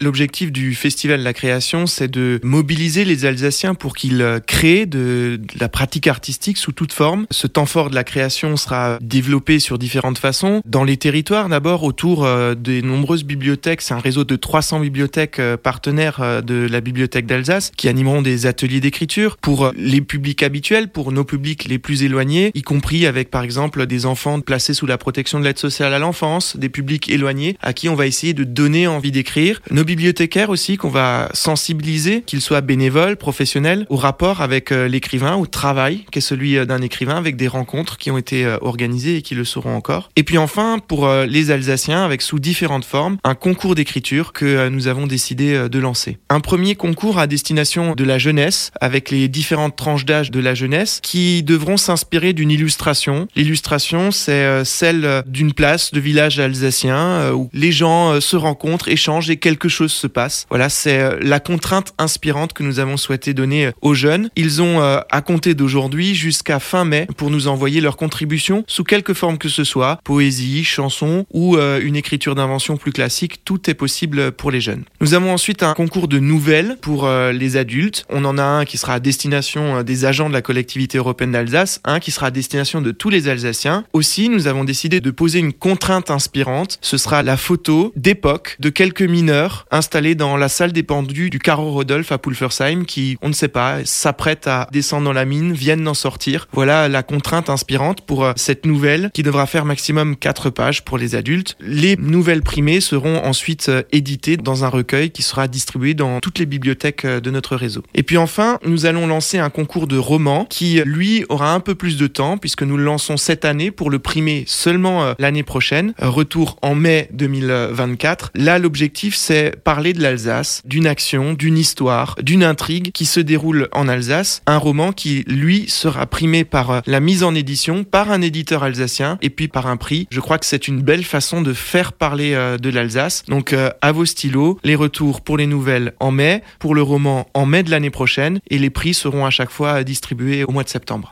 L'objectif du Festival de la création, c'est de mobiliser les Alsaciens pour qu'ils euh, créent de, la pratique artistique sous toute forme. Ce temps fort de la création sera développé sur différentes façons. Dans les territoires, d'abord, autour euh, des nombreuses bibliothèques. C'est un réseau de 300 bibliothèques euh, partenaires de la Bibliothèque d'Alsace qui animeront des ateliers d'écriture pour les publics habituels, pour nos publics les plus éloignés, y compris avec, par exemple, des enfants placés sous la protection de l'aide sociale à l'enfance, des publics éloignés à qui on va essayer de donner envie d'écrire. Bibliothécaires aussi qu'on va sensibiliser, qu'ils soient bénévoles, professionnels, au rapport avec euh, l'écrivain, au travail qu'est celui euh, d'un écrivain, avec des rencontres qui ont été euh, organisées et qui le seront encore. Et puis enfin, pour les Alsaciens, avec sous différentes formes, un concours d'écriture que nous avons décidé de lancer. Un premier concours à destination de la jeunesse, avec les différentes tranches d'âge de la jeunesse, qui devront s'inspirer d'une illustration. L'illustration, c'est celle d'une place de village alsacien où les gens se rencontrent, échangent et quelque chose se passe. Voilà, c'est euh, la contrainte inspirante que nous avons souhaité donner euh, aux jeunes. Ils ont euh, à compter d'aujourd'hui jusqu'à fin mai pour nous envoyer leur contribution sous quelque forme que ce soit, poésie, chanson ou une écriture d'invention plus classique, tout est possible pour les jeunes. Nous avons ensuite un concours de nouvelles pour les adultes. On en a un qui sera à destination des agents de la collectivité européenne d'Alsace, un qui sera à destination de tous les Alsaciens. Aussi, nous avons décidé de poser une contrainte inspirante. Ce sera la photo d'époque de quelques mineurs installés dans la salle des pendus du carreau Rodolphe à Pulversheim qui, on ne sait pas, s'apprêtent à descendre dans la mine, viennent d'en sortir. Voilà la contrainte inspirante pour euh, cette nouvelle qui devra faire maximum 4 pages pour les adultes. Les nouvelles primées seront ensuite euh, éditées dans un recueil qui sera distribué dans toutes les bibliothèques euh, de notre réseau. Et puis enfin, nous allons lancer un concours de romans qui, lui, aura un peu plus de temps puisque nous le lançons cette année pour le primer seulement l'année prochaine. Retour en mai 2024. Là, l'objectif, c'est parler de l'Alsace, d'une action, d'une histoire, d'une intrigue qui se déroule en Alsace. Un roman qui, lui, sera primé par euh, la mise en édition, par un éditeur alsacien et puis par un prix. Je crois que c'est une belle façon de faire parler euh, de l'Alsace. Donc, euh, à vos stylos, les retours pour les nouvelles en mai, pour le roman en mai de l'année prochaine et les prix seront à chaque fois distribués au mois de septembre.